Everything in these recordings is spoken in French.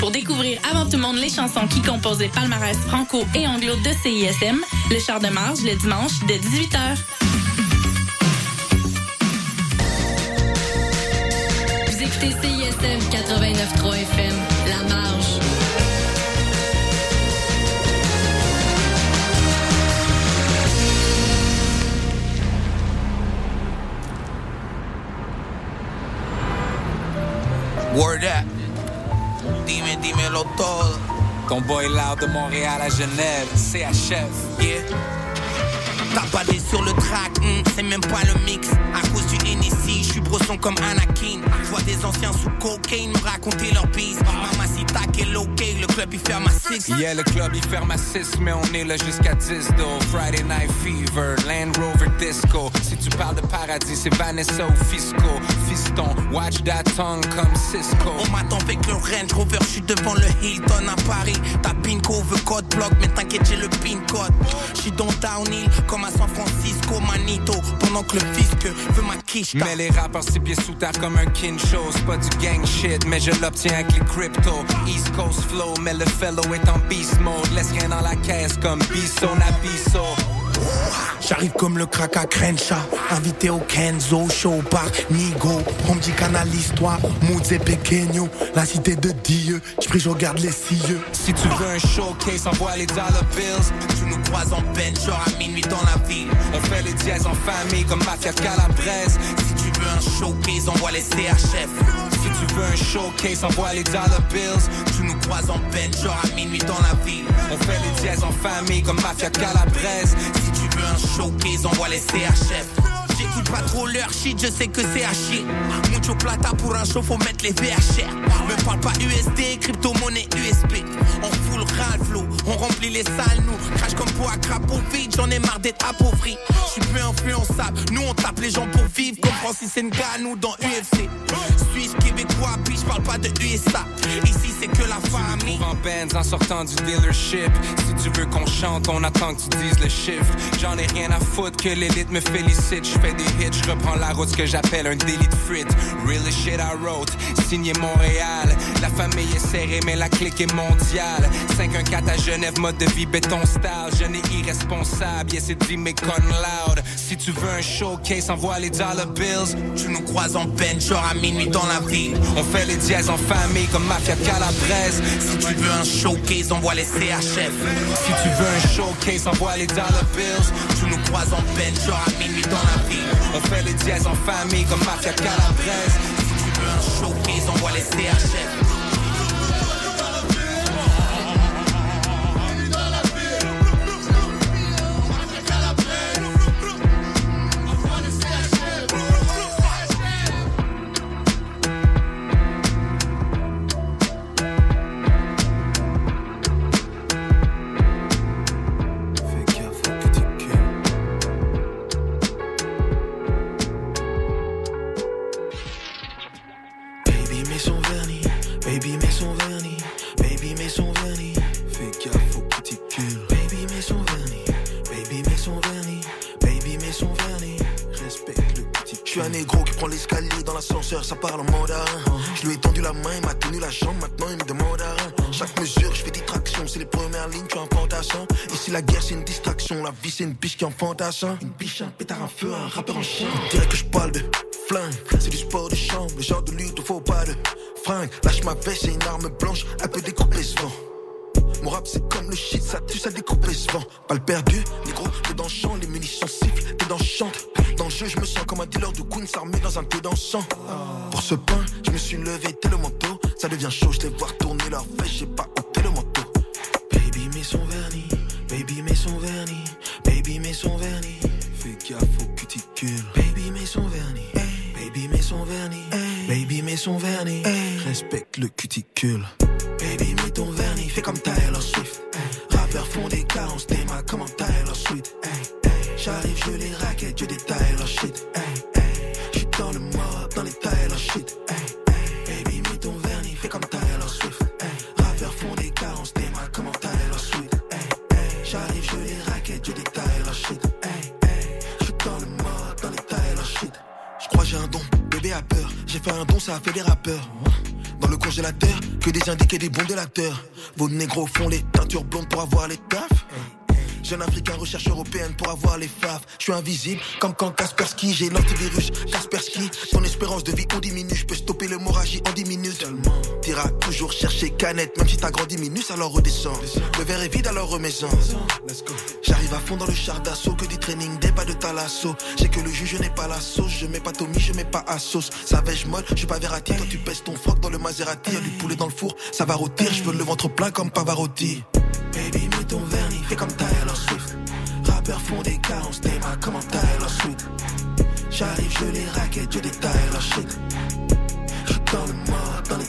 Pour découvrir avant tout le monde les chansons qui composent les palmarès franco et anglo de CISM, le char de marge le dimanche dès 18h. Vous écoutez CISM 89.3 FM, La Marge. Word up. Dime, dímelo todo. Ton boy loud de Montréal à Genève, CHF. Yeah. T'as pas des sur le track, hmm, c'est même pas le mix. À cause du Hennessy, je suis brosson comme Anakin. Je vois des anciens sous cocaine me raconter leur bise. Mamacita, quel ok, le club il ferme à 6. Yeah, le club il ferme à 6, mais on est là jusqu'à 10 though. Friday Night Fever, Land Rover Disco. Si tu parles de paradis, c'est Vanessa ou Fisco. Fiston, watch that tongue comme Cisco. On m'attend avec le Range Rover, je suis devant le Hilton à Paris. Ta pinko veut code block, mais t'inquiète, j'ai le pin code. Je suis dans Downhill, comme à San Francisco, Manito. Pendant que le fisc veut ma quiche. Mais les rappeurs six pieds sous terre comme un kincho C'est pas du gang shit, mais je l'obtiens avec les crypto East Coast flow, mais le fellow est en beast mode Laisse rien dans la caisse comme Bisso Nabiso J'arrive comme le crack à Crenshaw. Invité au Kenzo, show par Nigo. On me dit canalise-toi, moods et pequeño La cité de Dieu, j'prie je regarde les cieux. Si tu veux un showcase, envoie les dollar bills. Tu nous croises en peine, genre à minuit dans la ville. On fait les dièses en famille comme Mafia Calabrese un showcase, envoie les CHF Si tu veux un showcase, envoie les dollar bills. Tu nous croises en peine, genre à minuit dans la ville. On fait les dièses en famille comme Mafia Calabrese. Si tu veux un showcase, envoie les CHF J'écoute pas trop leur shit, je sais que c'est à chier. Mucho plata pour un show, faut mettre les VHR. Me parle pas USD, crypto-monnaie USP. On fout le Ralflo, on remplit les salles, nous. Crash comme pour à crapaud vide, j'en ai marre d'être appauvri. J'suis plus influençable, nous on tape les gens pour vivre. Comme Francis Ngannou dans UFC. Suisse, québécois, puis j'parle pas de USA. Ici c'est que la famille. en en sortant du dealership. Si tu veux qu'on chante, on attend que tu dises le chiffre. J'en ai rien à foutre que l'élite me félicite. Fais je reprends la route, ce que j'appelle un délit de frites. Real shit I wrote, signé Montréal. La famille est serrée, mais la clique est mondiale. 514 à Genève, mode de vie béton style. Je n'ai irresponsable, yes, c'est dit, mais con loud. Si tu veux un showcase, envoie les dollar bills. Tu nous croises en peine, genre à minuit dans la ville. On fait les dièses en famille comme Mafia Calabrese. Si tu veux un showcase, envoie les CHF. Si tu veux un showcase, envoie les dollar bills. Tu nous croises en peine, genre à minuit dans la ville. On fait les dièses en famille comme Mafia Calabrese. Si tu veux un showcase, envoie les CHF. Maintenant il me demande à rien. Chaque mesure, je fais des tractions, c'est les premières lignes, tu es un fantassin. Ici la guerre c'est une distraction, la vie c'est une biche qui en fantassin. Une biche, un pétard, un feu, un rappeur en chien. On que je parle de flingue, c'est du sport de chambre, le genre de lutte faut pas de fringue. Lâche ma veste, c'est une arme blanche, un peu découpée ce vent. Mon rap c'est comme le shit, ça tue, ça découpe les vent. Pas le perdu, les gros, t'es dans le champ, les munitions sifflent, t'es dans le champ. Dans le jeu, je me sens comme un dealer de Queens armé dans un thé dansant. Pour ce pain, je me suis levé, t'es le manteau. Ça devient chaud, je les voir tourner leur fesse, j'ai pas ôté le manteau. Baby met son vernis, baby met son vernis, baby met son vernis. Fais gaffe au cuticule. Baby met son vernis, baby met son vernis, baby met son vernis. Respecte le cuticule. Baby met ton vernis, fais comme Taylor Swift. Rappeurs font des carences, des mains comme Taylor Swift. J'arrive, je les raquette, j'ai fait un don, ça a fait des rappeurs. Dans le congélateur, que des indiqués, des bons délateurs. Vos négros font les teintures blondes pour avoir les tafs. Jeune africain, recherche européenne pour avoir les faves. Je suis invisible, comme quand Kaspersky, j'ai l'antivirus. Kaspersky, ton espérance de vie on diminue. Je peux stopper l'hémorragie en 10 minutes. T'iras toujours chercher canette, même si t'as grandi minus, alors redescends. Le verre est vide, alors remets-en. J'arrive à fond dans le char d'assaut, que du training, des pas de talasso. J'ai que le juge n'est pas la sauce, je mets pas Tommy, je mets pas à sauce. Savage molle, je suis pas Verratti. Quand tu pèses ton froc dans le Maserati, y'a du poulet dans le four, ça va rôtir. Je veux le ventre plein comme Pavarotti. Baby, mets ton vernis, fais comme Taylor Swift. Rappeurs font des cas, on se démarre comme en Taylor Swift. J'arrive, je les raquette, je détaille leur shit. J'suis dans le mode, dans les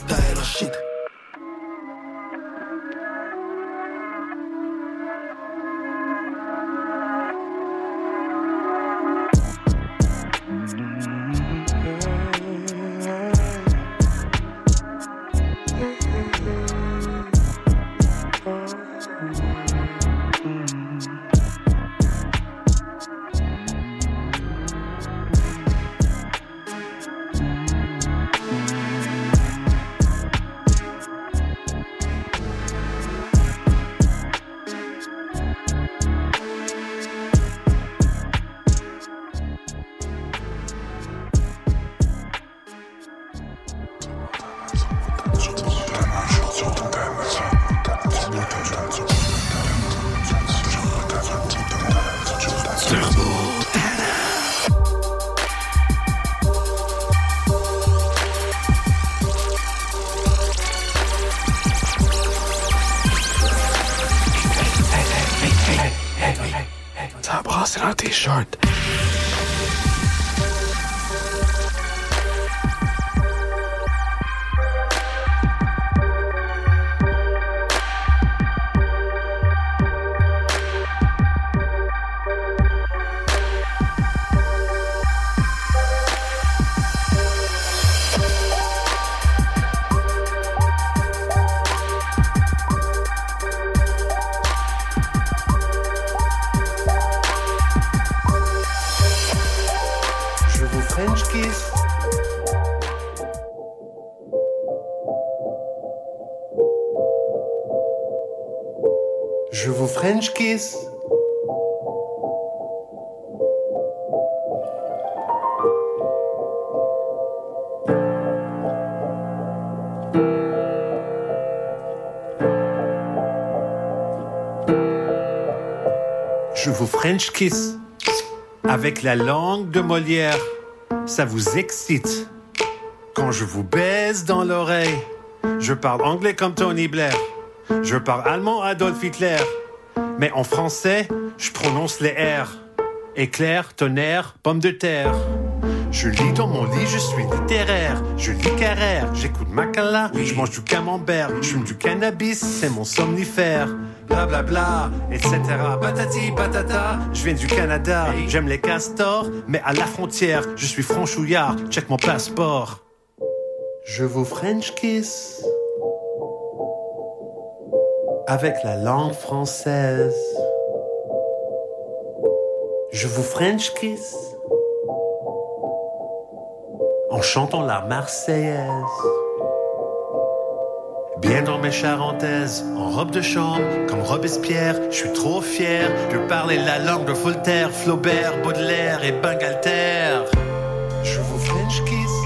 Je vous French kiss. Je vous French kiss avec la langue de Molière. Ça vous excite. Quand je vous baise dans l'oreille, je parle anglais comme Tony Blair. Je parle allemand Adolf Hitler. Mais en français, je prononce les R. Éclair, tonnerre, pomme de terre. Je lis dans mon lit, je suis littéraire. Je lis Carrère, j'écoute Macala, je mange du camembert, je fume du cannabis, c'est mon somnifère. Bla bla bla, etc. Patati patata, je viens du Canada, j'aime les castors, mais à la frontière, je suis franchouillard, check mon passeport. Je vous French kiss avec la langue française. Je vous French kiss en chantant la Marseillaise. Bien dans mes charentaises, en robe de chambre, comme Robespierre, je suis trop fier de parler la langue de Voltaire, Flaubert, Baudelaire et Bangalter. Je vous French kiss.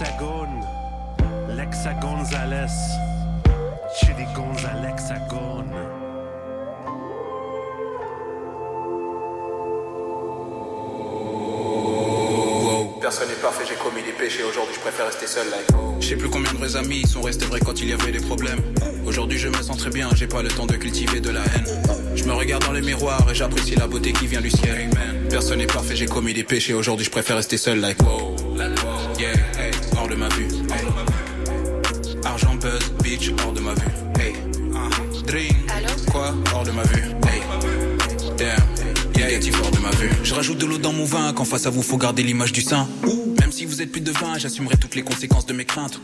L'hexagone, l'hexagonzales, Chili Gonzalexagone. Personne n'est parfait, j'ai commis des péchés. Aujourd'hui, je préfère rester seul. Like. Je sais plus combien de vrais amis sont restés vrais quand il y avait des problèmes. Aujourd'hui, je me sens très bien, j'ai pas le temps de cultiver de la haine. Je me regarde dans le miroir et j'apprécie la beauté qui vient du ciel. Personne n'est parfait, j'ai commis des péchés. Aujourd'hui, je préfère rester seul. Like, wow. Yeah, hey, hors de ma vue. Hey. Argent, buzz, bitch, hors de ma vue. Hey, uh, drink. Quoi, hors de ma vue. Hey, damn. Négatif hors de ma vue. Je rajoute de l'eau dans mon vin quand face à vous faut garder l'image du sein. Même si vous êtes plus de vin, j'assumerai toutes les conséquences de mes craintes.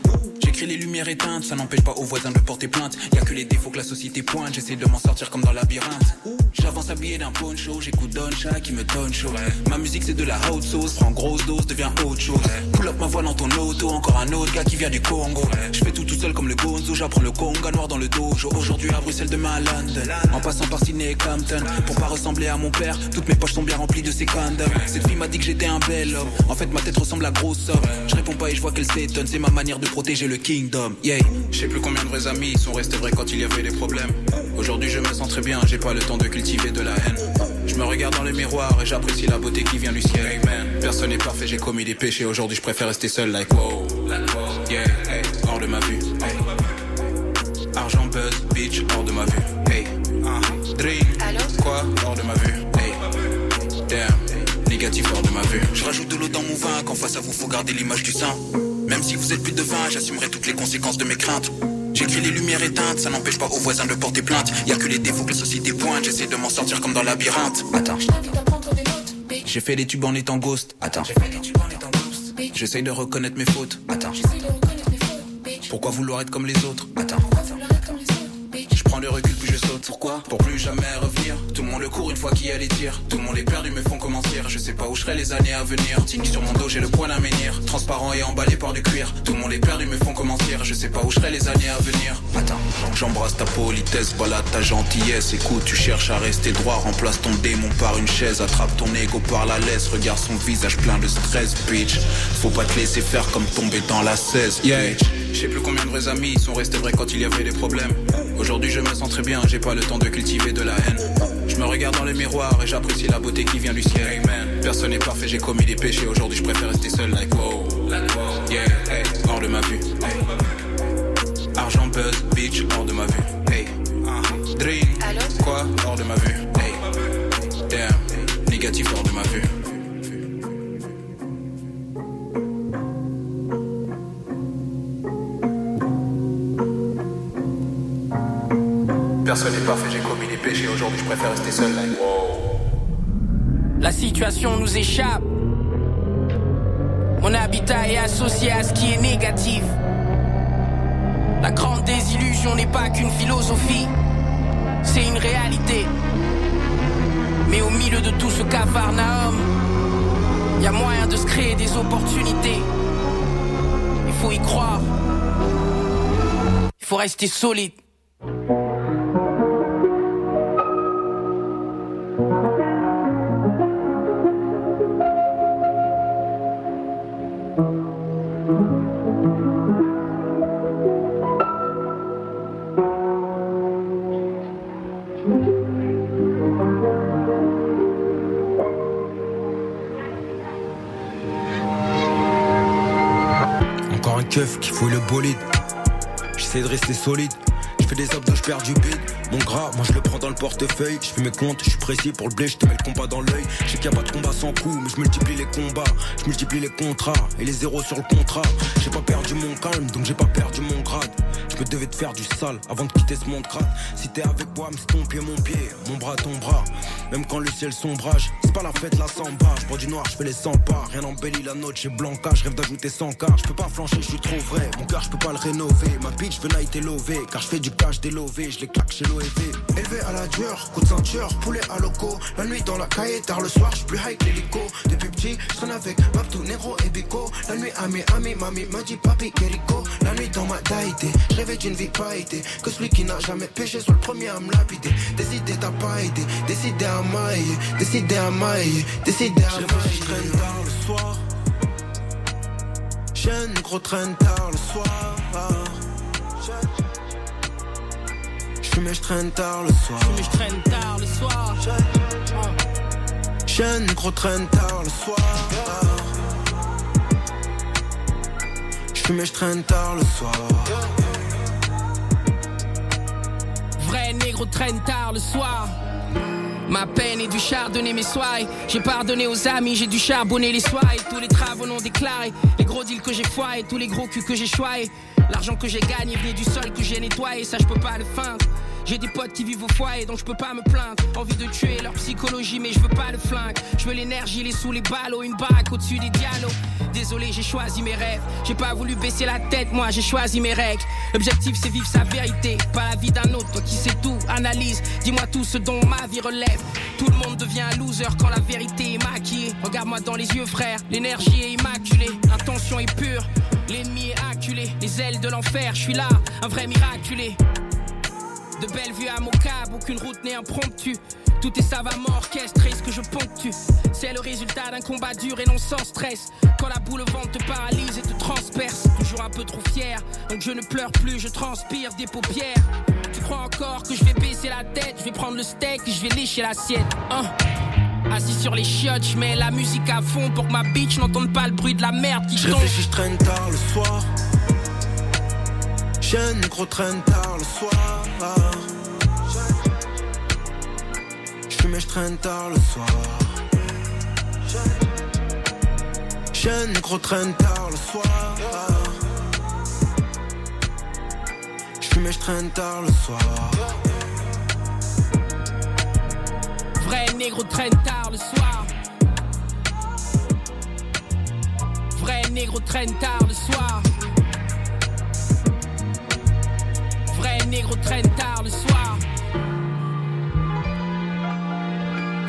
J'écris les lumières éteintes, ça n'empêche pas aux voisins de porter plainte. Y a que les défauts que la société pointe, j'essaie de m'en sortir comme dans la labyrinthe. J'avance habillé d'un poncho, j'écoute Don Cha qui me donne chaud. Ma musique c'est de la haute sauce, prends grosse dose, devient autre chose. Pull up ma voix dans ton auto, encore un autre gars qui vient du Congo. Je fais tout tout seul comme le Gonzo, j'apprends le Conga noir dans le dojo. Aujourd'hui à Bruxelles, demain à London. En passant par Sydney et Compton, pour pas ressembler à mon père, toutes mes poches sont bien remplies de ses condoms. Cette fille m'a dit que j'étais un bel homme. En fait, ma tête ressemble à grosse homme. Je réponds pas et je vois qu'elle s'étonne, c'est ma manière de protéger le kingdom. Yeah. Je sais plus combien de vrais amis sont restés vrais quand il y avait des problèmes. Aujourd'hui, je me sens très bien, j'ai pas le temps de cultiver de la haine. Je me regarde dans le miroir et j'apprécie la beauté qui vient du ciel. Amen. Personne n'est parfait, j'ai commis des péchés. Aujourd'hui, je préfère rester seul, like wow. Yeah, hey, hors de ma vue. Hey. Argent, buzz, bitch, hors de ma vue. Hey, uh, dream. Quoi, hors de ma vue. Hey, damn. Négatif hors de ma vue. Je rajoute de l'eau dans mon vin quand face à vous faut garder l'image du sein. Même si vous êtes plus de vin, j'assumerai toutes les conséquences de mes craintes. J'écris les lumières éteintes, ça n'empêche pas aux voisins de porter plainte. Y a que les défauts que la société pointe, j'essaie de m'en sortir comme dans le labyrinthe. Attends. J'ai fait des tubes en étant ghost. Attends. J'essaye de reconnaître mes fautes. Attends. Pourquoi vouloir être comme les autres? Attends. Je prends le recul puis Pourquoi Pour plus jamais revenir. Tout le monde le court une fois qu'il y a les tirs. Tout le monde est perdu me font commencer. Je sais pas où je serai les années à venir. Sur mon dos j'ai le point d'un menhir. Transparent et emballé par du cuir. Tout le monde est perdu me font commencer. Je sais pas où je serai les années à venir. Attends. J'embrasse ta politesse, balade ta gentillesse. Écoute, tu cherches à rester droit. Remplace ton démon par une chaise. Attrape ton ego par la laisse. Regarde son visage plein de stress, bitch. Faut pas te laisser faire comme tomber dans la 16. Yeah. Je sais plus combien de vrais amis sont restés vrais quand il y avait des problèmes. Aujourd'hui je me sens très bien, j'ai pas le temps de cultiver de la haine. Je me regarde dans le miroir et j'apprécie la beauté qui vient du ciel. Amen. Personne n'est parfait, j'ai commis des péchés. Aujourd'hui je préfère rester seul, like wow. Yeah, hey, hors de ma vue. Hey. Argent, buzz, bitch, hors de ma vue. Hey, uh, dream. Quoi, hors de ma vue. Hey, damn, négatif hors de ma vue. Personne n'est parfait, j'ai commis des péchés. Aujourd'hui, je préfère rester seul. Like, wow. La situation nous échappe. Mon habitat est associé à ce qui est négatif. La grande désillusion n'est pas qu'une philosophie, c'est une réalité. Mais au milieu de tout ce cafarnaum, il y a moyen de se créer des opportunités. Il faut y croire. Il faut rester solide. Encore un keuf qui fouille le bolide. J'essaie de rester solide. Je fais des abdos, je perds du bide. Mon gras, moi je le prends dans le portefeuille. Je fais mes comptes, je suis précis pour le blé, je te mets le combat dans l'œil. Je sais qu'il a pas de combat sans coup, mais je multiplie les combats, je multiplie les contrats et les zéros sur le contrat. J'ai pas perdu mon calme, donc j'ai pas perdu mon grade. Je me devais de faire du sale avant de quitter ce monde crade. Si t'es avec moi, c'est ton pied, mon pied, mon bras, ton bras. Même quand le ciel sombrage, pas la fête, la samba. Je bois du noir, je fais les 100 pas. Rien n'embellit la note chez Blanca, je rêve d'ajouter 100 k. Je peux pas flancher, je suis trop vrai. Mon cœur, je peux pas le rénover. Ma bitch veut night lové, car je fais du cash délové. Je les claque chez l'OEV. Élevé à la dure, coup de ceinture, poulet à loco. La nuit dans la caille, tard le soir, je plus high que l'hélico. Depuis petit, je traîne avec Maptou, Nero et Bico. La nuit, ami, ami, mamie m'a dit papi, Kerico. La nuit dans ma taïté, je rêvais d'une vie pas été. Que celui qui n'a jamais péché soit le premier à me lapider. Décidé t'as pas été, décidé à mailler, décidé à mailler, décidé à. Je traîne tard le soir. Jeune gros traîne tard le soir. J'fume et je traîne tard le soir. J'fume et je traîne tard le soir. Jeune gros traîne tard le soir. J'fume et je traîne tard le soir. Vrai négro traîne tard le soir. Ma peine est du chardonnay mes soies J'ai pardonné aux amis, j'ai dû charbonner les soies Tous les travaux non déclarés Les gros deals que j'ai foirés Tous les gros culs que j'ai choyés. L'argent que j'ai gagné venait du sol que j'ai nettoyé. Ça je peux pas le feindre j'ai des potes qui vivent au foyer, donc je peux pas me plaindre. Envie de tuer leur psychologie, mais je veux pas le flingue. Je veux l'énergie, les sous, les ballots, une bague au-dessus des dialogues. Désolé, j'ai choisi mes rêves. J'ai pas voulu baisser la tête, moi j'ai choisi mes règles. L'objectif c'est vivre sa vérité, pas la vie d'un autre. Toi qui sais tout, analyse, dis-moi tout ce dont ma vie relève. Tout le monde devient un loser quand la vérité est maquillée. Regarde-moi dans les yeux, frère, l'énergie est immaculée, l'intention est pure. L'ennemi est acculé, les ailes de l'enfer, je suis là, un vrai miraculé. De Bellevue à Mocab, aucune route n'est impromptue. Tout est savamment orchestré, ce que je ponctue. C'est le résultat d'un combat dur et non sans stress. Quand la boule au ventre te paralyse et te transperce. Toujours un peu trop fier, donc je ne pleure plus, je transpire des paupières. Tu crois encore que je vais baisser la tête, je vais prendre le steak et je vais lécher l'assiette. Hein Assis sur les chiottes, je mets la musique à fond pour que ma bitch n'entende pas le bruit de la merde qui tombe. Je je traîne tard le soir. Jeune gros traîne tard le soir. J'fume et je traîne tard le soir. Jeune gros traîne tard le soir. J'fume et je traîne tard le soir. Vrai négro traîne tard le soir. Vrai négro traîne tard le soir. Négro traîne tard le soir.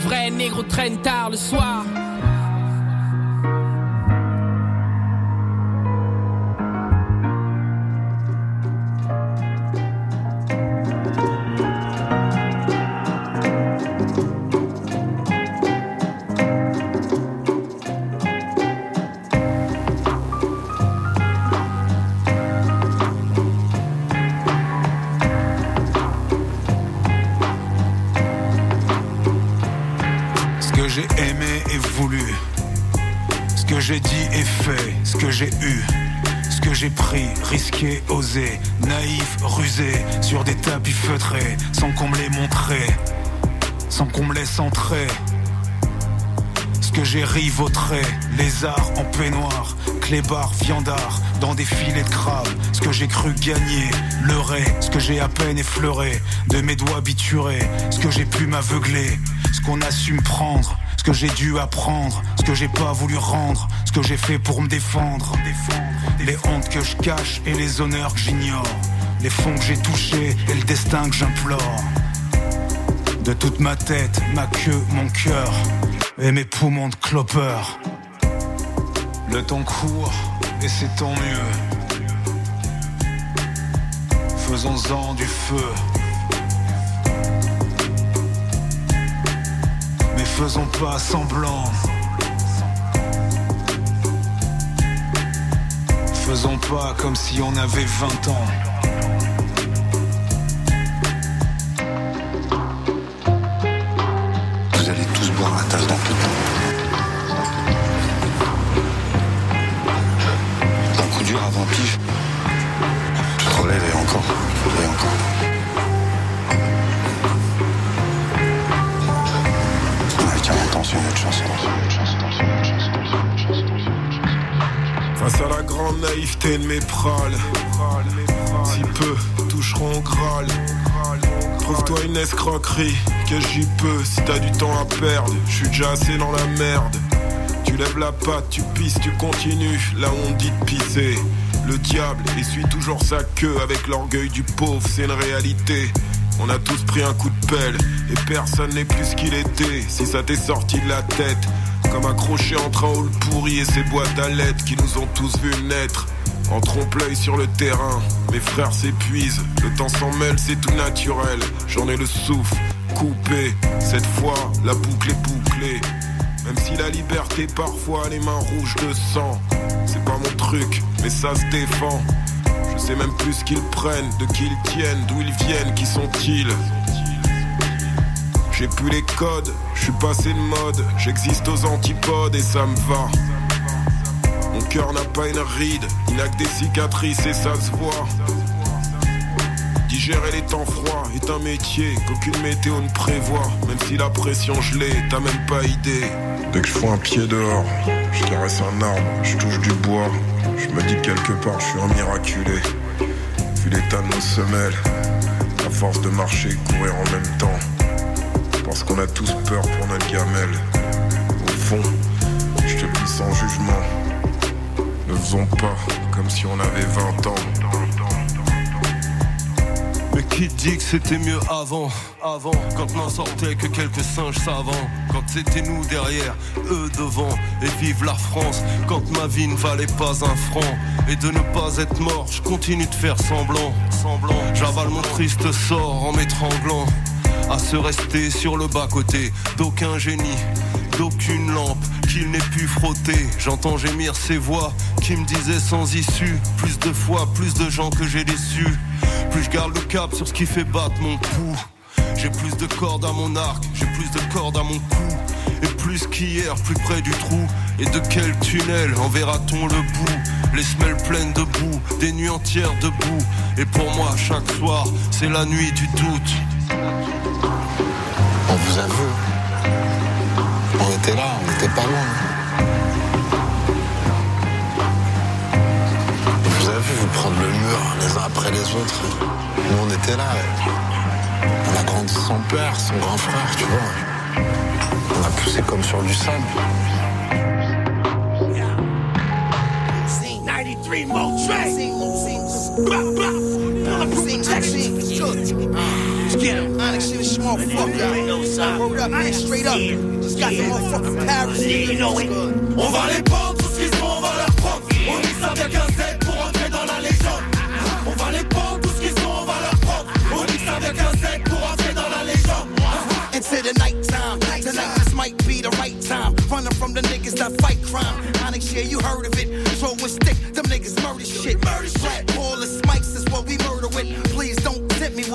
Vrai négro traîne tard le soir. Risqué, osé, naïf, rusé, sur des tapis feutrés, sans qu'on me les montré, sans qu'on me laisse entrer. Ce que j'ai rivautré, lézard en peignoir, clébard, viandard, dans des filets de crabe, ce que j'ai cru gagner, leurré, ce que j'ai à peine effleuré, de mes doigts biturés, ce que j'ai pu m'aveugler, ce qu'on a su me prendre, ce que j'ai dû apprendre, que j'ai pas voulu rendre, ce que j'ai fait pour me défendre. Les hontes que je cache et les honneurs que j'ignore. Les fonds que j'ai touchés et le destin que j'implore. De toute ma tête, ma queue, mon cœur et mes poumons de clopeur. Le temps court et c'est tant mieux. Faisons-en du feu. Mais faisons pas semblant. Faisons pas comme si on avait 20 ans. Si peu toucheront Graal. Trouve-toi une escroquerie, que j'y peux si t'as du temps à perdre. Je suis déjà assez dans la merde. Tu lèves la patte, tu pisses, tu continues. Là où on dit de pisser. Le diable essuie toujours sa queue avec l'orgueil du pauvre, c'est une réalité. On a tous pris un coup de pelle et personne n'est plus ce qu'il était. Si ça t'est sorti de la tête, comme accroché entre un hall pourri et ses boîtes à qui nous ont tous vus naître. En trompe-l'œil sur le terrain, mes frères s'épuisent, le temps s'en mêle, c'est tout naturel. J'en ai le souffle coupé, cette fois la boucle est bouclée. Même si la liberté parfois a les mains rouges de sang, c'est pas mon truc, mais ça se défend. Je sais même plus ce qu'ils prennent, de qui ils tiennent, d'où ils viennent, qui sont-ils. J'ai plus les codes, je suis passé de mode, j'existe aux antipodes et ça me va. Mon cœur n'a pas une ride, il n'a que des cicatrices et ça se voit. Digérer les temps froids est un métier qu'aucune météo ne prévoit. Même si la pression gelée, t'as même pas idée. Dès que je fous un pied dehors, je caresse un arbre, je touche du bois. Je me dis que quelque part je suis un miraculé. Vu l'état de nos semelles, à force de marcher et courir en même temps. Parce qu'on a tous peur pour notre gamelle. Au fond, je te prie sans jugement. Faisons pas comme si on avait 20 ans. Mais qui dit que c'était mieux avant? Avant, quand n'en sortait que quelques singes savants. Quand c'était nous derrière, eux devant. Et vive la France Quand ma vie ne valait pas un franc. Et de ne pas être mort, je continue de faire semblant. Semblant, j'avale mon triste sort en m'étranglant. À se rester sur le bas-côté d'aucun génie d'aucune lampe qu'il n'ait pu frotter. J'entends gémir ces voix qui me disaient sans issue. Plus de fois, plus de gens que j'ai déçus. Plus je garde le cap sur ce qui fait battre mon pouls. J'ai plus de cordes à mon arc, j'ai plus de cordes à mon cou. Et plus qu'hier, plus près du trou. Et de quel tunnel en verra-t-on le bout? Les semelles pleines de boue, des nuits entières debout. Et pour moi, chaque soir, c'est la nuit du doute. On vous a vu. On était là, on n'était pas loin. Vous a vu vous prendre le mur les uns après les autres. Nous on était là. On a grandi son père, son grand frère, tu vois. On a poussé comme sur du sable. 93 more tracks. Blah, blah. Pull up protection. Let's get him. Onyx shit is small fuck, y'all. Word up, man, straight up. Just got the motherfucking Paris. You know it. On va les prendre, tout ce qu'ils sont, on va leur prendre. On ça vient qu'un Z pour entrer dans la légende. On va les prendre, tout ce qu'ils sont, on va leur prendre. On ça vient qu'un Z pour entrer dans la légende. Into the nighttime. Tonight this might be the right time. Running from the niggas that fight crime. Onyx, yeah, you heard of it. Throwing stick, them niggas murder shit. Murder shit. Is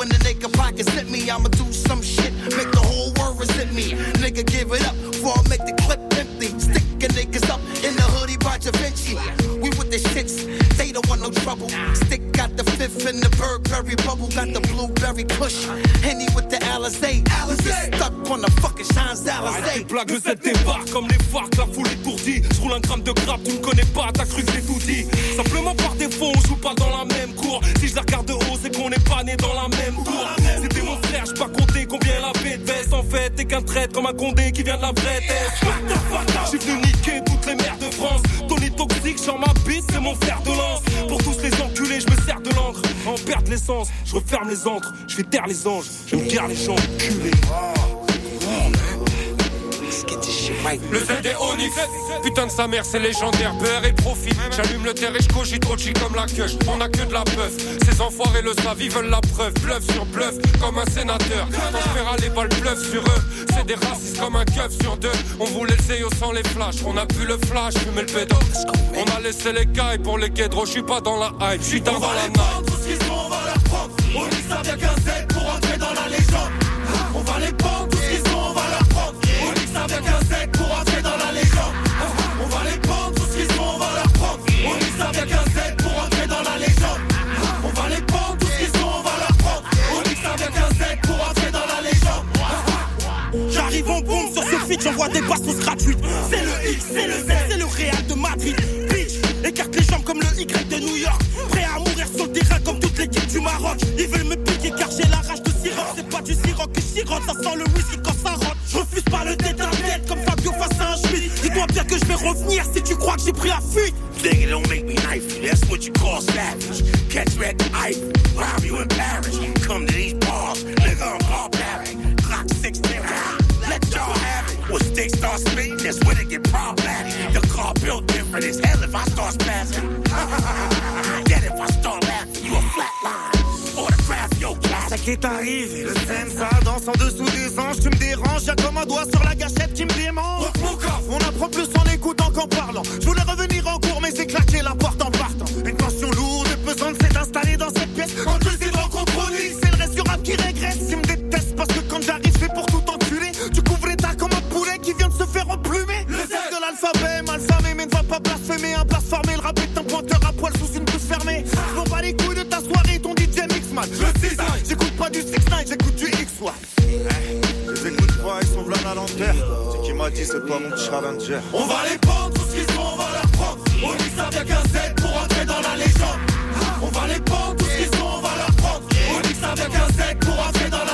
when the nigga pockets hit me. I'ma do some shit, make the whole world resent me. Nigga, give it up before I make the clip empty. Sticking niggas up in the hoodie by Da Vinci. We with the shits, they don't want no trouble. Stick got the fifth in the Burberry bubble, got the blueberry push. Henny with the Alizé. Alizé. Stuck on the fucking Shines Alizé. tes blagues, le débarque comme les farcs, la foule étourdie. Je roule un gramme de grappe, tu me connais pas, t'as cru que j'ai tout dit. Simplement par défaut, on joue pas dans la même cour. Si je la regarde de haut, c'est qu'on n'est pas né dans la même tour. C'était mon frère, j'ai pas compté combien la paix de veste. En fait, t'es qu'un traître comme un condé qui vient de la vraie tête. J'ai venu niquer toutes les mères de France. Toxique sur ma bite, c'est mon fer de lance. Pour tous les enculés, je me sers de l'encre. En perdre l'essence, je referme les antres. Je fais taire les anges, je me garde les gens culés. Le Z est Onyx. Putain de sa mère c'est légendaire. Beurre et profit. J'allume le terre et je cogite trop chic comme la queue. On a que de la puff. Ces enfoirés le savent ils veulent la preuve. Bluff sur bluff comme un sénateur. Quand je fais râler pas le bluff sur eux. C'est des racistes comme un keuf sur deux. On voulait le CEO sans les flashs. On a pu le flash fumer le pédo. On a laissé les cailles pour les quédros. Je suis pas dans la hype Je suis dans la night. Tout ce qu'ils on va leur prendre. On dit ça vient qu'un Z pour entrer dans la légende. On va les prendre j'envoie des bastos gratuites. C'est le X, c'est le Z, c'est le Real de Madrid. Bitch, Écarte les jambes comme le Y de New York. Prêt à mourir sur le terrain comme toute l'équipe du Maroc. Ils veulent me piquer car j'ai la rage de Siroc. C'est pas du Siroc que Siroc, ça sent le whisky quand ça rentre. Je refuse pas le tête à tête comme Fabio face à un Schmitt. Dis-toi bien que je vais revenir si tu crois que j'ai pris la fuite. Nigga, don't make me knife. That's what you call savage. Catch me the Eiffel, rob you in that's when it get problematic. The car built different as hell if I start spazzing. Get if I start laughing, you a flatline. Autograph your class. Ça qui est arrivé, le ça danse en dessous des anges. Tu me déranges, y'a comme un doigt sur la gâchette qui me démange. On apprend plus en écoutant qu'en parlant. Je pas du 6 9 j'écoute du X-One. Les écoute pas, ils sont v'là à l'enterre. C'est qui m'a dit, c'est pas mon challenger. On va les prendre, tout ce qu'ils sont, on va leur prendre. On ça vient qu'un Z pour entrer dans la légende. On va les prendre, tout ce qu'ils sont, on va leur prendre. On ça vient qu'un Z pour entrer dans la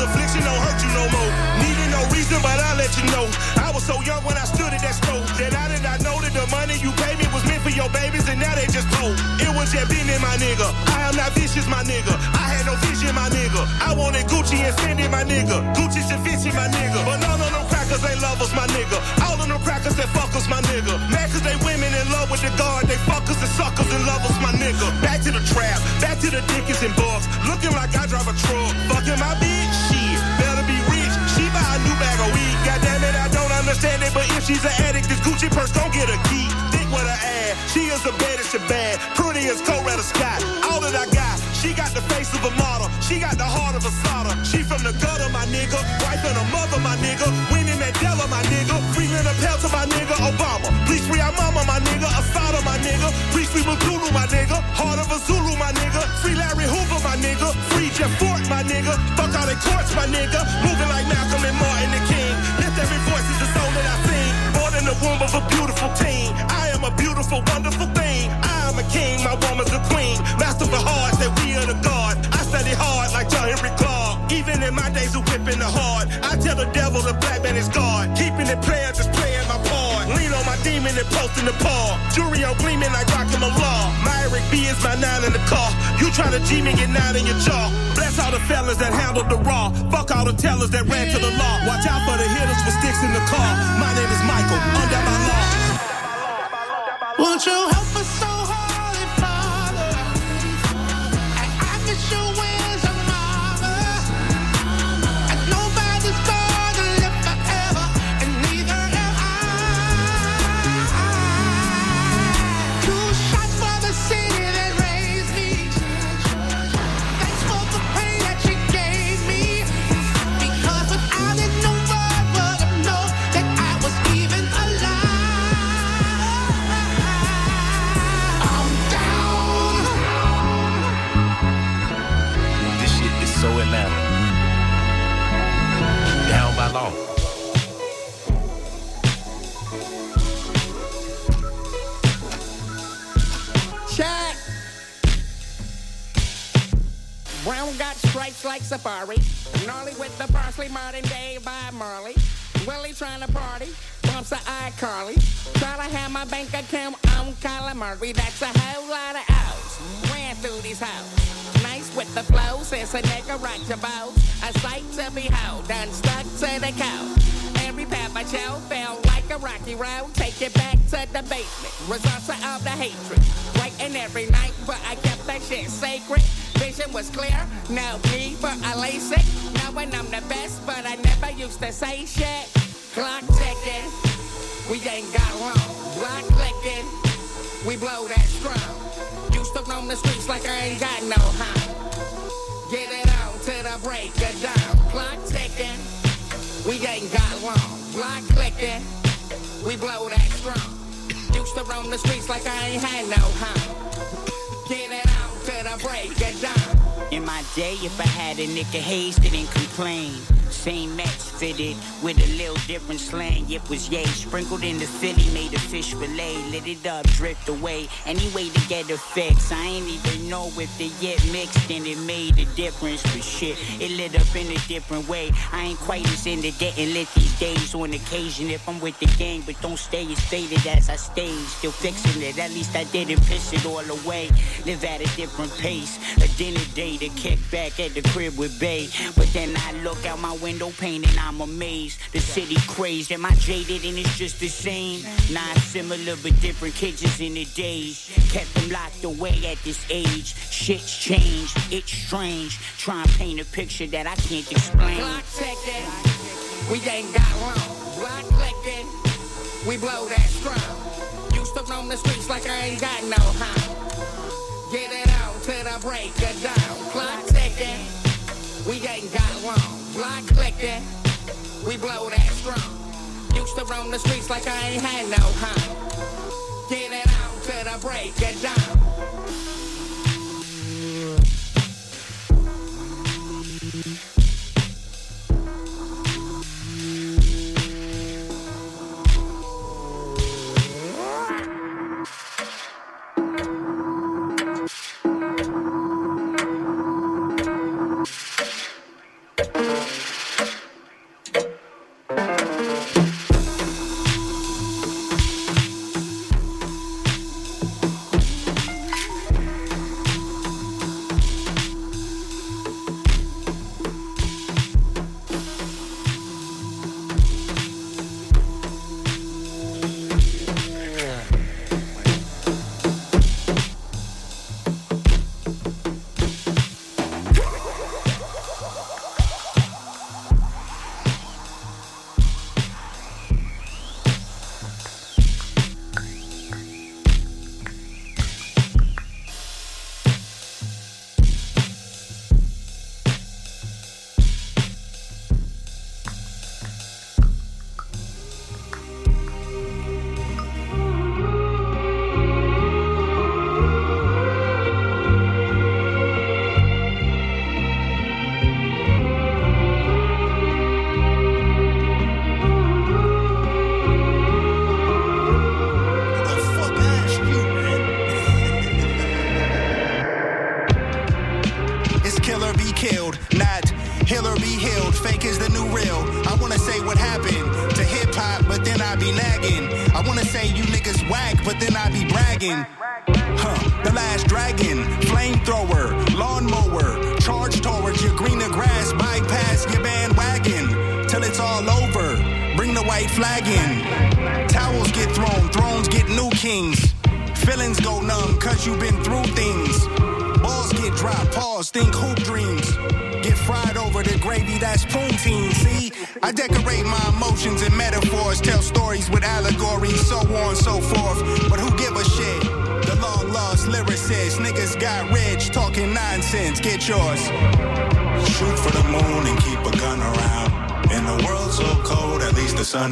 affliction don't hurt you no more. Needing no reason, but I'll let you know. I was so young when I stood at that stove that I did not know that the money you paid me was meant for your babies, and now they just told. It was just been in my nigga. I am not vicious, my nigga. I had no vision, my nigga. I wanted Gucci and Fendi, my nigga. Gucci and Vinci, my nigga. But none of them crackers ain't lovers, my nigga. All of them crackers that fuckers, my nigga. Mad cause they women in love with the guard. They fuckers and suckers and lovers, my nigga. Back to the trap, back to the dickens and bugs. Looking like I drive a truck. Fucking my bitch, new bag of weed. God damn it, I don't understand it. But if she's an addict, this Gucci purse gon' get a key. Thick with her ass. She is the baddest and bad. Pretty as Colorado Scott. All that I got. She got the face of a model. She got the heart of a solder. She from the gutter, my nigga. Wife and a mother, my nigga. Winning Mandela, my nigga. Free Linda Pelter, my nigga. Obama. Please free our mama, my nigga. Asada, my nigga. Please free Magulu, my nigga. Heart of a Zulu, my nigga. Free Larry Hoover, my nigga. Free Jeff Fort, my nigga. Fuck all the courts, my nigga. Moving like Malcolm and Martin the King. Lift every voice is the soul that I sing. Born in the womb of a beautiful teen. I am a beautiful, wonderful thing. I am a king, my woman's a queen. Master for hearts that we are the God. I study hard like John Henry Clark. Even in my days of whipping the hard, I tell the devil the black man is God. Keeping it playing, just playing my part. Lean on my demon and posting the paw. Jury on gleaming like rockin' the law. My Eric B is my nine in the car. You tryna G me, get nine in your jaw. Bless all the fellas that handled the raw. Fuck all the tellers that ran to the law. Watch out for the hitters with sticks in the car. My name is Michael, under my law. Won't you help trying to party. Bumps the iCarly. Try to have my bank account on calamari. That's a whole lot of O's. Ran through these hoes. Nice with the flow. Says a nigga rock your boat. A sight to behold. Done stuck to the couch. Every pepper chow felt like a rocky road. Take it back to the basement. Results of the hatred. Waiting every night, but I kept that shit sacred. Vision was clear, no need for a LASIK. Knowing I'm the best, but I never used to say shit. Clock ticking, we ain't got long. Block clicking, we blow that strong. Used to roam the streets like I ain't got no home. Get it on to the break of dawn. Clock ticking, we ain't got long. Block clicking, we blow that strong. Used to roam the streets like I ain't had no home. Get it on to the break my day, if I had a nigga haze, didn't complain. Same match fitted with a little different slang. It was yay, sprinkled in the Philly, made a fish fillet. Lit it up, drift away. Any way to get a fix. I ain't even know if they yet mixed and it made a difference. But shit, it lit up in a different way. I ain't quite as into getting lit these days on occasion if I'm with the gang, but don't stay as faded as I stayed. Still fixing it, at least I didn't piss it all away. Live at a different pace. A dinner day to kick back at the crib with Bay. But then I look out my window pane and I'm amazed. The city crazed. Am I jaded and it's just the same? Not similar but different kitchens in the days. Kept them locked away at this age. Shit's changed, it's strange. Try and paint a picture that I can't explain. Clock we ain't got long. Block clicking, we blow that strong. Used to roam the streets like I ain't got no home. Get it out to the break of dawn. We ain't got long. Block clicking, we blow that strong. Used to roam the streets like I ain't had no home. Get it out to the break of dawn.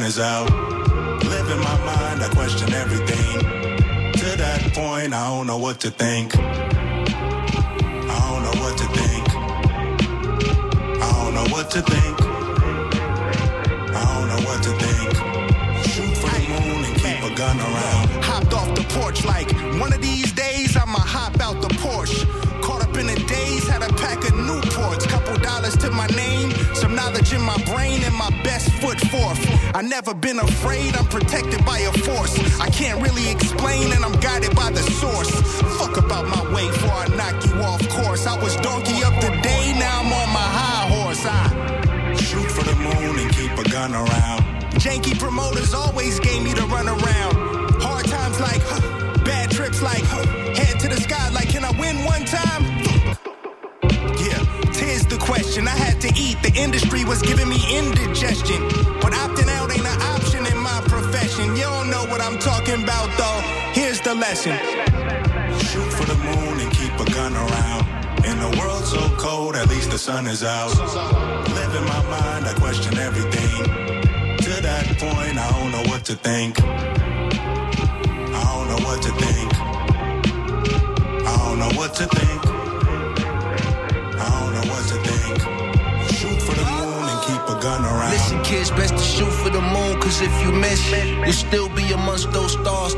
Is out. Live in my mind, I question everything. To that point, I don't know what to think. Never been afraid, I'm protected by a force. I can't really explain, and I'm guided by the source. Fuck about my way before I knock you off course. I was donkey up today, now I'm on my high horse. I shoot for the moon and keep a gun around. Janky promoters always gave me the run around. Hard times like, huh, bad trips like, huh, head to the sky like, can I win one time? Question. I had to eat. The industry was giving me indigestion. But opting out ain't an option in my profession. You don't know what I'm talking about, though. Here's the lesson Shoot for the moon and keep a gun around. In a world so cold, at least the sun is out. Live in my mind, I question everything. To that point, I don't know what to think. I don't know what to think. I don't know what to think. To think. Shoot for the moon keep a gun around. Listen, kids, best to shoot for the moon, cause if you miss, you'll still be amongst those stars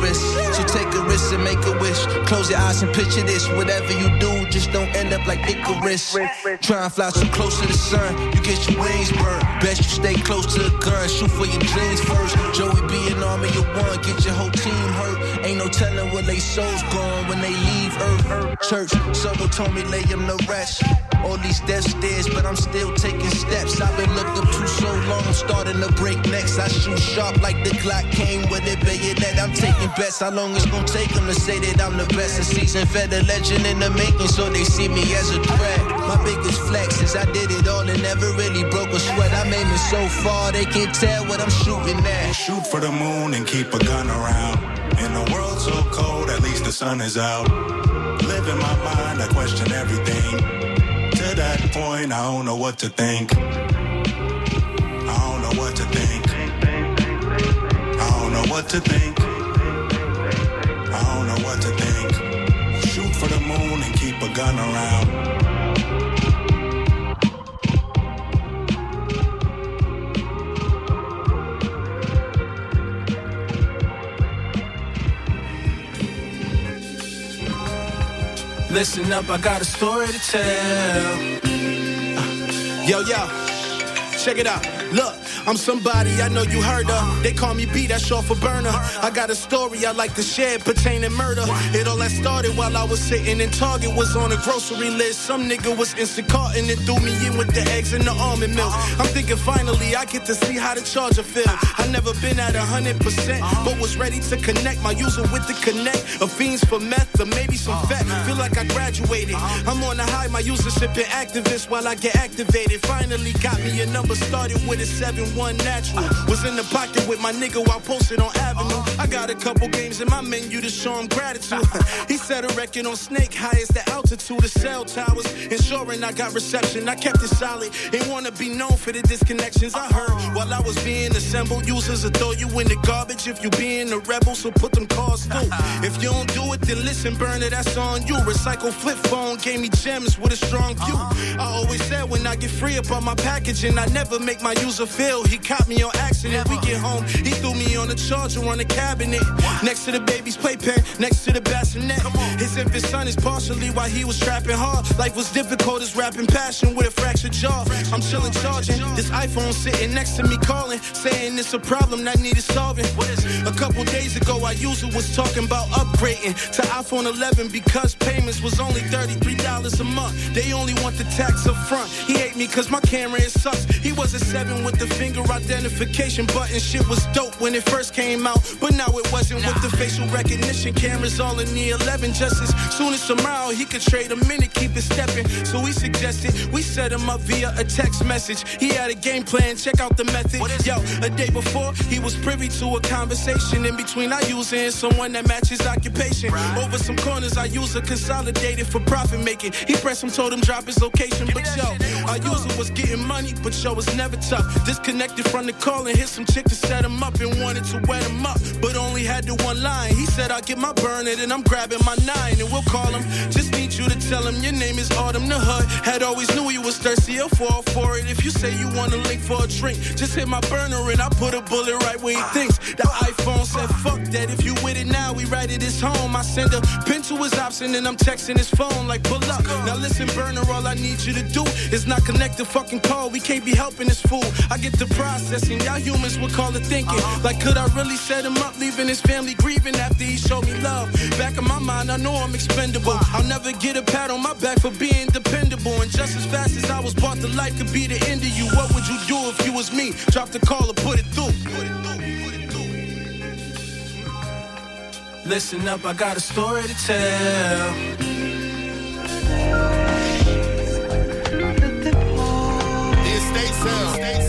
risk. So take a risk and make a wish. Close your eyes and picture this. Whatever you do, just don't end up like Icarus. Try and fly so close to the sun, you get your wings burned. Best you stay close to the gun, shoot for your dreams first. Joey be an army of one, get your whole team hurt. Ain't no telling where they souls going when they leave Earth. Church, Solo told me lay them to rest. All these death stairs, but I'm still taking steps. I've been looked up to so long, I'm starting to break necks. I shoot sharp like the Glock came with a bayonet. I'm taking bets. How long it's gonna take them to say that I'm the best? A season fed a legend in the making, so they see me as a threat. My biggest flex is I did it all and never really broke a sweat. I'm aiming so far, they can't tell what I'm shooting at. Shoot for the moon and keep a gun around. In a world so cold, at least the sun is out. Live in my mind, I question everything. Point, I don't know what to think. I don't know what to think. I don't know what to think. I don't know what to think. Shoot for the moon and keep a gun around. Listen up, I got a story to tell. Yo, yo, check it out. Look, I'm somebody I know you heard of. They call me B, that's short for burner. I got a story I like to share pertaining murder. It all that started while I was sitting in Target, was on a grocery list. Some nigga was instant carting and threw me in with the eggs and the almond milk. I'm thinking finally I get to see how the charger feel. I never been at a hundred percent, but was ready to connect my user with the connect. A fiends for meth or maybe some fat. Feel like I graduated. I'm on the high, my usership been activist while I get activated. Finally got me a number started with a 7-1 natural. Was in the pocket with my nigga while posted on Avenue. I got a couple games in my menu to show him gratitude. he set a record on Snake, highest the altitude of cell towers. Ensuring I got reception, I kept it solid. Ain't wanna be known for the disconnections I heard while I was being assembled. Users will throw you in the garbage if you being a rebel, so put them cars through. If you don't do it, then listen, burn it, that's on you. Recycle flip phone gave me gems with a strong view. I always said when I get free up on my packaging, I never make my user feel. He caught me on accident. We get home, he threw me on the charger on the cabinet. Next to the baby's playpen, next to the bassinet. His infant son is partially why he was trapping hard. Life was difficult as rapping passion with a fractured jaw. I'm chilling, charging. This iPhone sitting next to me calling, saying it's a problem that needed solving. A couple days ago, I usually was talking about upgrading to iPhone 11 because payments was only $33 a month. They only want the tax up front. He hate me cause my camera is sucks. He was a seven with the finger identification button. Shit was dope when it first came out, but now it wasn't with the facial recognition cameras all in the 11. Just as soon as tomorrow he could trade a minute, keep it stepping. So we suggested we set him up via a text message. He had a game plan, check out the method. Yo, a day before he was privy to a conversation in between I user and someone that matches occupation. Over some corners, I use a consolidated for profit making. He pressed him, told him drop his location, but yo, our user was getting money, but yo, was never tough. Disconnected from the call and hit some chick to set him up and wanted to wet him up, but only had the one line. He said, I'll get my burner, and I'm grabbing my nine, and we'll call him. Just need you to tell him your name is Autumn the Hood. Had always knew he was thirsty, he'll fall for it. If you say you want to link for a drink, just hit my burner and I put a bullet right where he thinks. The iPhone said, fuck that. If you with it now, we write it his home. I send a pin to his option and I'm texting his phone like, pull up. Now listen, burner, all I need you to do is not connect the fucking call. We can't be helping this fool. I get the processing, y'all humans would call it thinking. Like, could I really set him up, leaving his family grieving after he showed me love? Back in my mind, I know I'm expendable. I'll never get a pat on my back for being dependable. And just as fast as I was brought to life could be the end of you, what would you do if you was me? Drop the call or put it through. Listen up, I got a story to tell. The estate uh, sale.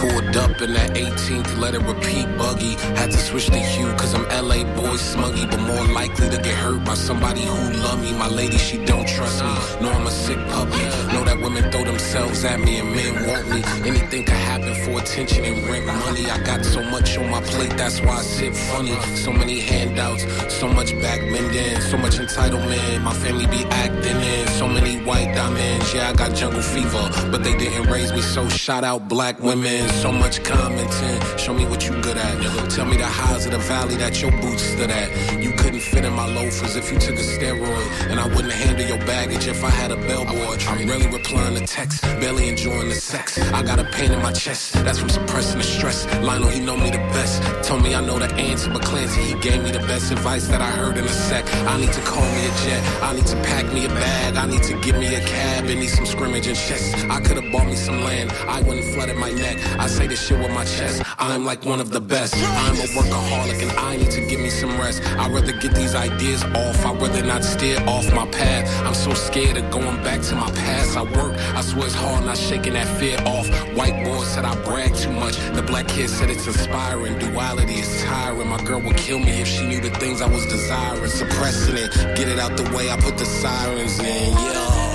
Pulled up in that 18th, let it repeat buggy. Had to switch the hue, cause I'm LA boy smuggy, but more likely to get hurt by somebody who love me. My lady, she don't trust me. Know I'm a sick puppy. Know that women throw themselves at me and men want me. Anything could happen for attention and rent money. I got so much on my plate, that's why I sit funny. So many handouts, so much back bending, so much entitlement. My family be acting in so many white diamonds. Yeah, I got jungle fever, but they didn't raise me, so shout out black women. So much commenting. Show me what you good at. Tell me the highs of the valley that your boots stood at. You couldn't fit in my loafers if you took a steroid. And I wouldn't handle your baggage if I had a bellboy. I'm really replying to text, barely enjoying the sex. I got a pain in my chest, that's from suppressing the stress. Lionel, he know me the best. Told me I know the answer, but Clancy, he gave me the best advice that I heard in a sec. I need to call me a jet. I need to pack me a bag. I need to get me a cab and need some scrimmage and chess. I could have bought me some land. I wouldn't flood in my neck. I say this shit with my chest. I'm like one of the best. I'm a workaholic and I need to give me some rest. I'd rather get these ideas off. I'd rather not steer off my path. I'm so scared of going back to my past. I work. I swear it's hard not shaking that fear off. White boy said I brag too much. The black kid said it's inspiring. Duality is tiring. My girl would kill me if she knew the things I was desiring. Suppressing it. Get it out the way. I put the sirens in. Yeah.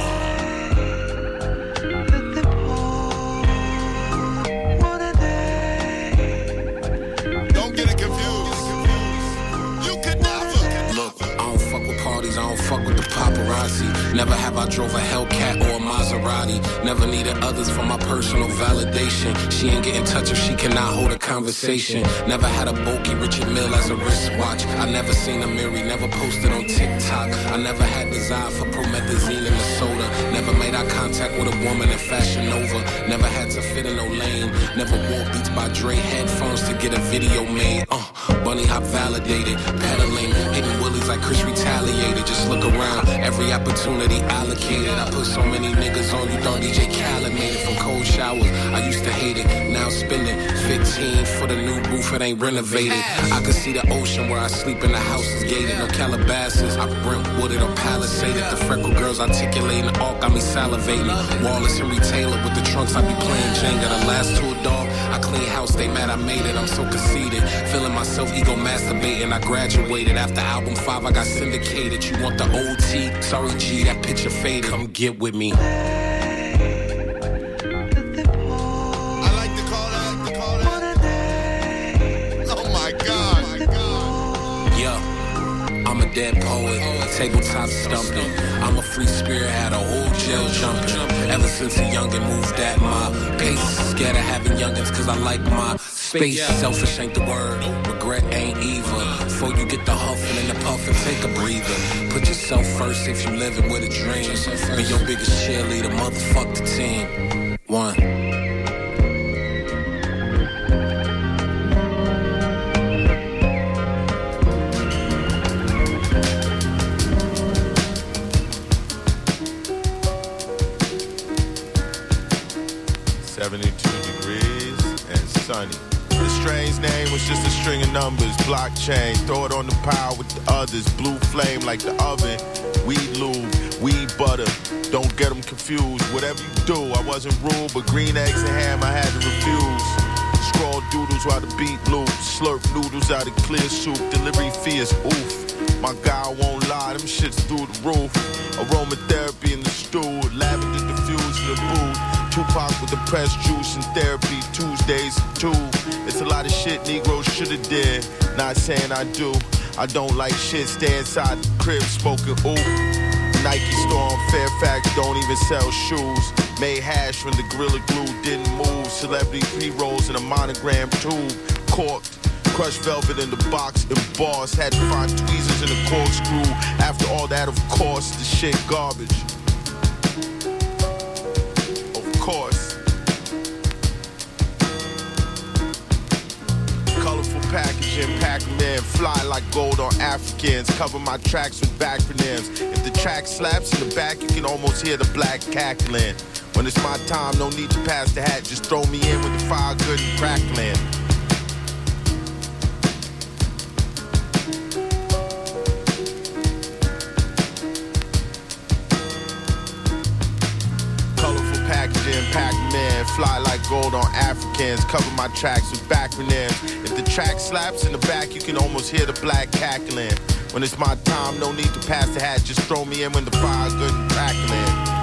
Fuck with the paparazzi. Never have I drove a Hellcat or a Maserati. Never needed others for my personal validation. She ain't get in touch if she cannot hold a conversation. Never had a bulky Richard Mill as a wristwatch. I never seen a Mary, never posted on TikTok. I never had desire for promethazine in the soda. Never made eye contact with a woman in Fashion Nova. Never had to fit in no lane. Never wore Beats by Dre headphones to get a video made. Uh, bunny hop validated, pedaling, hitting willies like Chris retaliated. Just look around, every opportunity allocated. I put so many niggas on you, thought DJ Khaled made it from cold showers. I used to hate it, now spending 15 for the new roof, it ain't renovated. I could see the ocean where I sleep in the house is gated. No Calabasas, I Brentwooded or Palisaded. The freckle girls articulating, all got me salivating. Wallace and Taylor with the trunks, I be playing Jenga. The last tour dog, I clean house, they mad I made it. I'm so conceited, feeling myself ego masturbating. I graduated after album five, I got syndicated. You want the OT? Sorry, G, that picture faded. Come get with me. Tabletop stumping. I'm a free spirit, had a whole jail jumping. Ever since a youngin' moved at my pace. Scared of having youngins cause I like my space. Selfish ain't the word, regret ain't either. Before you get the huffin' and the puffin', take a breather. Put yourself first if you living with a dream. Be your biggest cheerleader, motherfuck the team. One. Numbers, blockchain. Throw it on the pile with the others. Blue flame like the oven. Weed lube, weed butter. Don't get them confused. Whatever you do, I wasn't rude, but green eggs and ham I had to refuse. Scroll doodles while the beat loops. Slurp noodles out of clear soup. Delivery fee is oof. My guy won't lie, them shits through the roof. Aromatherapy With the press juice and therapy Tuesdays too. It's a lot of shit Negroes shoulda did. Not saying I do. I don't like shit. Stay inside the crib smoking ooh. Nike store on Fairfax don't even sell shoes. Made hash when the Gorilla Glue didn't move. Celebrity pre-rolls in a monogram tube. Corked. Crushed velvet in the box embossed. Had to find tweezers in the corkscrew. After all that, of course, the shit garbage. Course. Colorful packaging, Pac-Man, fly like gold on Africans. Cover my tracks with backronyms. If the track slaps in the back, you can almost hear the black cackling. When it's my time, no need to pass the hat. Just throw me in with the fire good and crackling. Fly like gold on Africans. Cover my tracks with backronyms. If the track slaps in the back, you can almost hear the black cackling. When it's my time, no need to pass the hat. Just throw me in when the fire's good and crackling.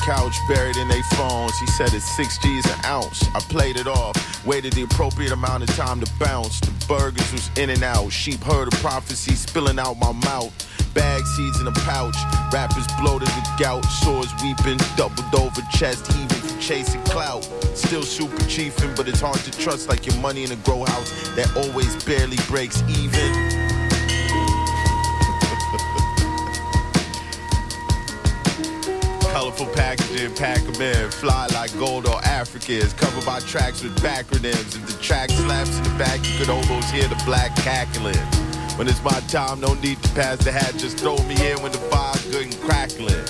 Couch, buried in their phones. He said it's six G's an ounce. I played it off, waited the appropriate amount of time to bounce. The burgers was in and out. Sheep heard a prophecy spilling out my mouth. Bag seeds in a pouch. Rappers bloated with gout. Swords weeping. Doubled over chest heaving from chasing clout. Still super chiefing, but it's hard to trust like your money in a grow house that always barely breaks even. Colorful packaging, pack them in. Fly like gold or Africans. Covered by tracks with backronyms. If the track slaps in the back, you could almost hear the black cackling. When it's my time, no need to pass the hat. Just throw me in when the fire's good and crackling.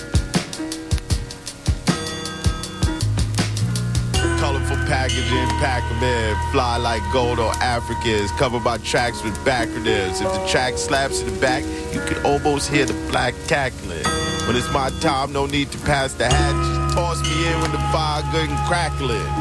Colorful packaging, pack them in. Fly like gold or Africans. Covered by tracks with backronyms. If the track slaps in the back, you could almost hear the black cackling. When it's my time, no need to pass the hat. Just toss me in when the fire good and crackling.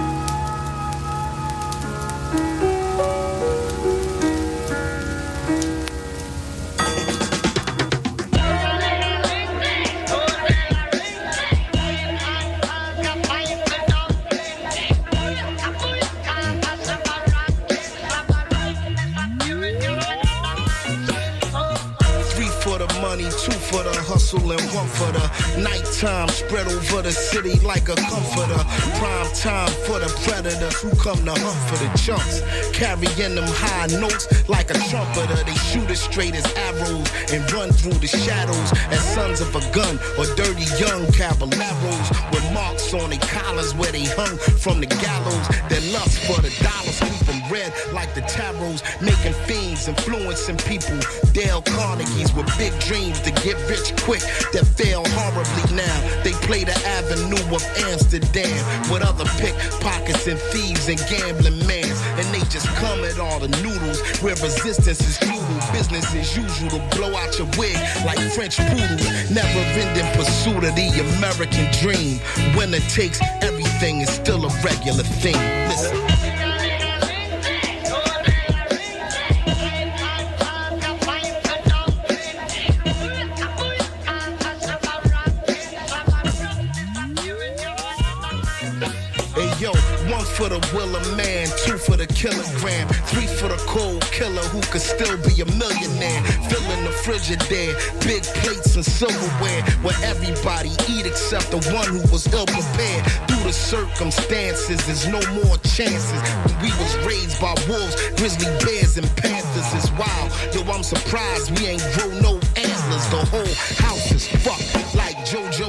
Nighttime spread over the city like a comforter. Prime time for the predators who come to hunt for the chunks. Carrying them high notes like a trumpeter. They shoot as straight as arrows and run through the shadows as sons of a gun or dirty young caballeros with marks on their collars where they hung from the gallows. Their lust for the dollars red like the tarots, making fiends, influencing people. Dale Carnegie's with big dreams to get rich quick that fail horribly now. They play the avenue of Amsterdam with other pickpockets and thieves and gambling mans. And they just come at all the noodles where resistance is futile. Business as usual to blow out your wig like French poodles. Never ending pursuit of the American dream. When it takes everything is still a regular thing. Listen. Kilogram. Three for the cold killer who could still be a millionaire. Filling the Frigidaire, big plates and silverware where everybody eat except the one who was ill prepared. Through the circumstances, there's no more chances. We was raised by wolves, grizzly bears, and panthers is wild. Yo, I'm surprised we ain't grow no antlers. The whole house is fucked like JoJo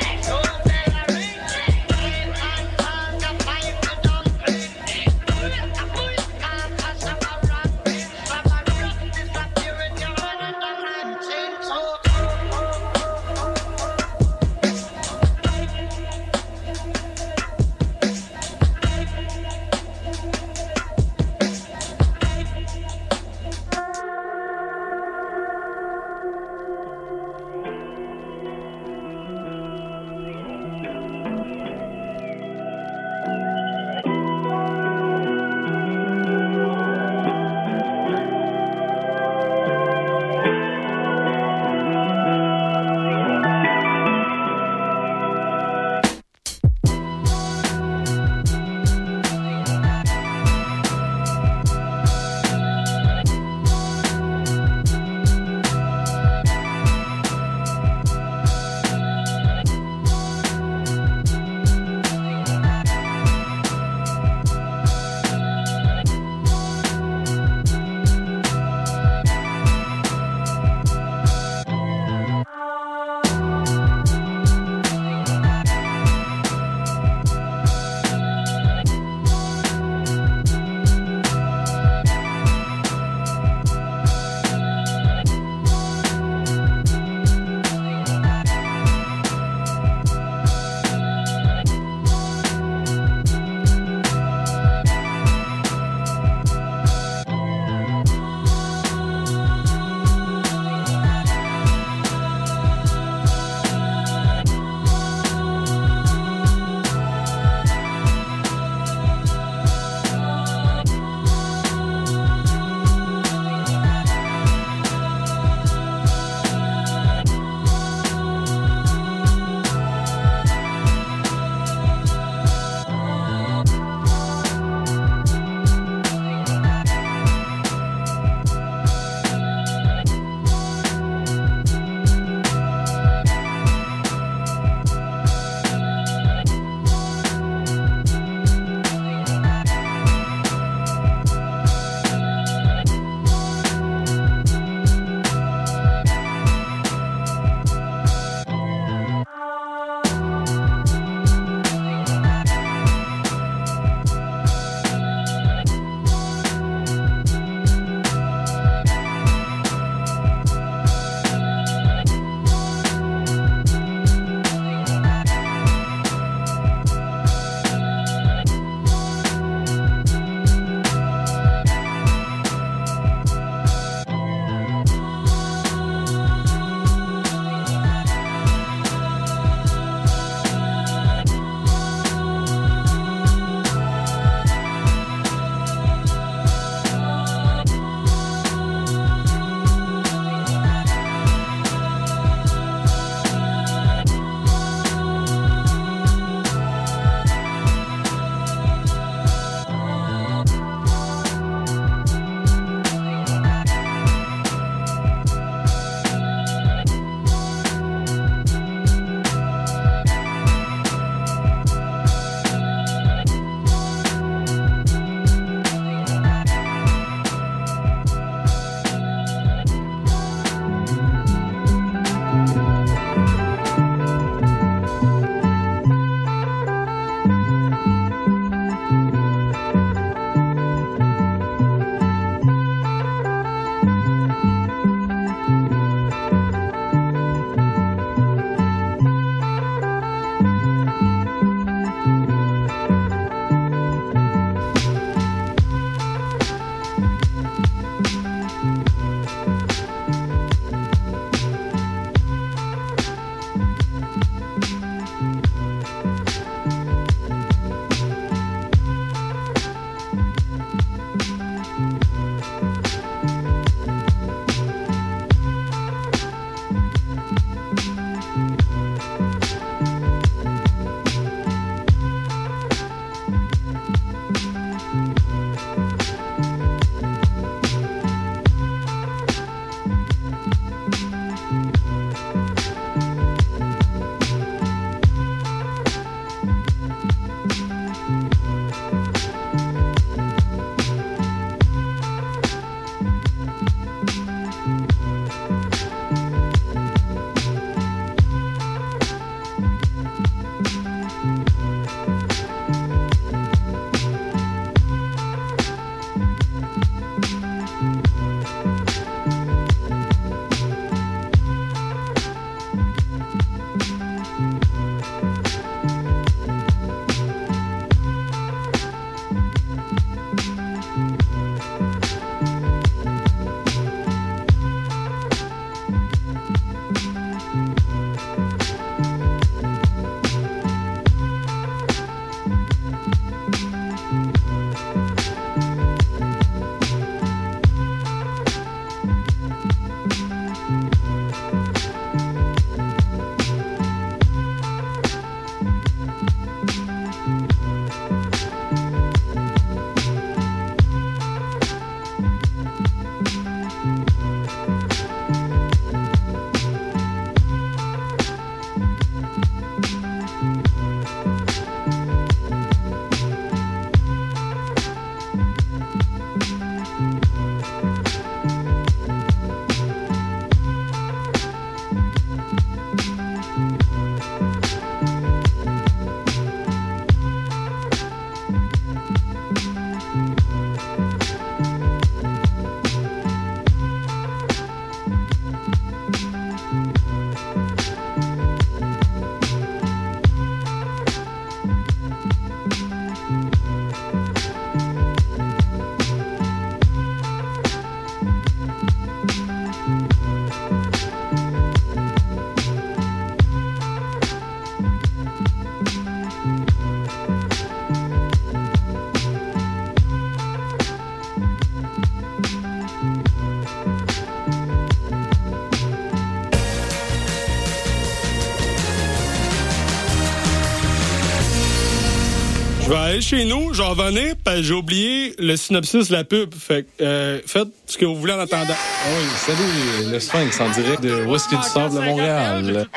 Chez nous, j'en revenais, parce j'ai oublié le synopsis de la pub. Fait que, euh, faites ce que vous voulez en attendant. Oui, salut, le Sphinx en direct de Whisky du Sable de Montréal.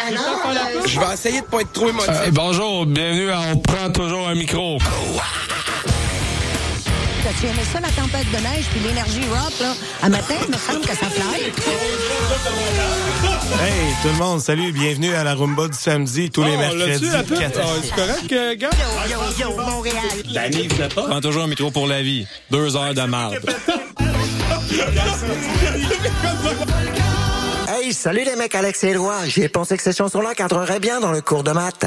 Je vais essayer de pas être trop émotif. Euh, bonjour, bienvenue à On prend toujours un micro. T'as-tu aimé ça, la tempête de neige puis l'énergie rock, là? À matin, il me semble que ça fly. Hey, tout le monde, salut, bienvenue à la Rumba du samedi, tous les Oh, mercredis. la pub? quatre- Ah, c'est correct, euh, gars? Yo, yo, yo, Montréal. Danny, vous pas? Prends toujours un micro pour la vie. Deux heures de marde. Hey, salut les mecs, Alex et Éloi. J'ai pensé que ces chansons-là cadreraient bien dans le cours de maths.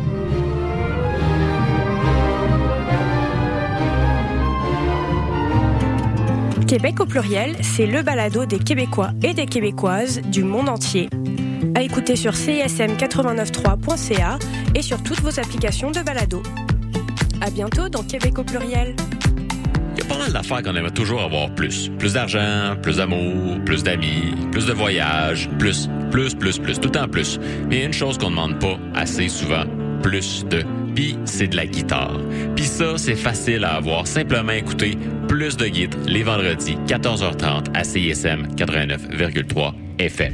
Québec au pluriel, c'est le balado des Québécois et des Québécoises du monde entier. À écouter sur cism893.ca et sur toutes vos applications de balado. À bientôt dans Québec au pluriel. Il y a pas mal d'affaires qu'on aimerait toujours avoir plus. Plus d'argent, plus d'amour, plus d'amis, plus de voyages, plus, plus, plus, plus, tout temps plus. Mais une chose qu'on ne demande pas assez souvent, plus de. Puis c'est de la guitare. Puis ça, c'est facile à avoir. Simplement écouter plus de guides les vendredis, 14h30 à CISM 89,3 FM.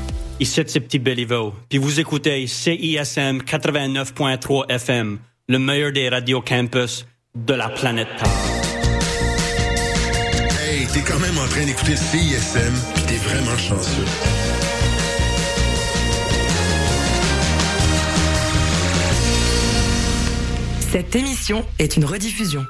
ici c'est Petit Béliveau, puis vous écoutez CISM 89.3 FM, le meilleur des radios campus de la planète Terre. Hey, t'es quand même en train d'écouter CISM, pis t'es vraiment chanceux. Cette émission est une rediffusion.